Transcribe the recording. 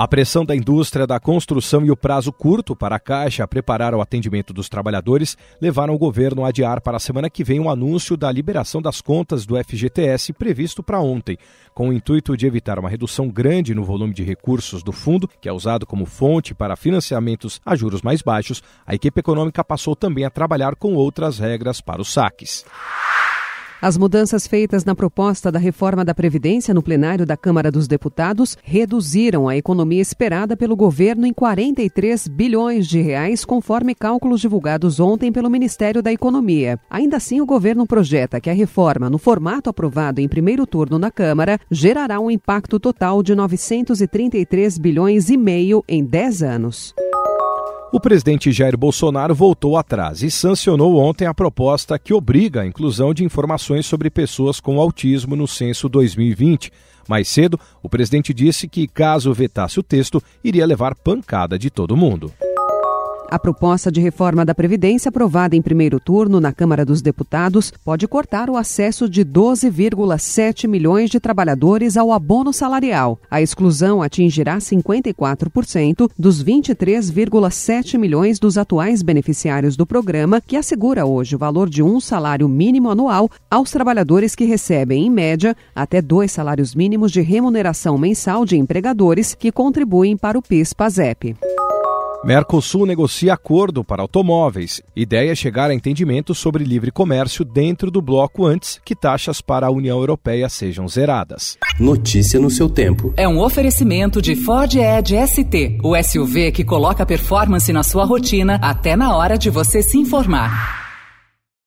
A pressão da indústria da construção e o prazo curto para a Caixa preparar o atendimento dos trabalhadores levaram o governo a adiar para a semana que vem o um anúncio da liberação das contas do FGTS previsto para ontem, com o intuito de evitar uma redução grande no volume de recursos do fundo, que é usado como fonte para financiamentos a juros mais baixos. A equipe econômica passou também a trabalhar com outras regras para os saques. As mudanças feitas na proposta da reforma da Previdência no plenário da Câmara dos Deputados reduziram a economia esperada pelo governo em 43 bilhões de reais, conforme cálculos divulgados ontem pelo Ministério da Economia. Ainda assim, o governo projeta que a reforma, no formato aprovado em primeiro turno na Câmara, gerará um impacto total de 933 bilhões e meio em 10 anos. O presidente Jair Bolsonaro voltou atrás e sancionou ontem a proposta que obriga a inclusão de informações sobre pessoas com autismo no censo 2020. Mais cedo, o presidente disse que, caso vetasse o texto, iria levar pancada de todo mundo. A proposta de reforma da Previdência, aprovada em primeiro turno na Câmara dos Deputados, pode cortar o acesso de 12,7 milhões de trabalhadores ao abono salarial. A exclusão atingirá 54% dos 23,7 milhões dos atuais beneficiários do programa, que assegura hoje o valor de um salário mínimo anual aos trabalhadores que recebem, em média, até dois salários mínimos de remuneração mensal de empregadores que contribuem para o PIS-PASEP. Mercosul negocia acordo para automóveis. Ideia é chegar a entendimento sobre livre comércio dentro do bloco antes que taxas para a União Europeia sejam zeradas. Notícia no seu tempo. É um oferecimento de Ford Edge ST, o SUV que coloca performance na sua rotina até na hora de você se informar.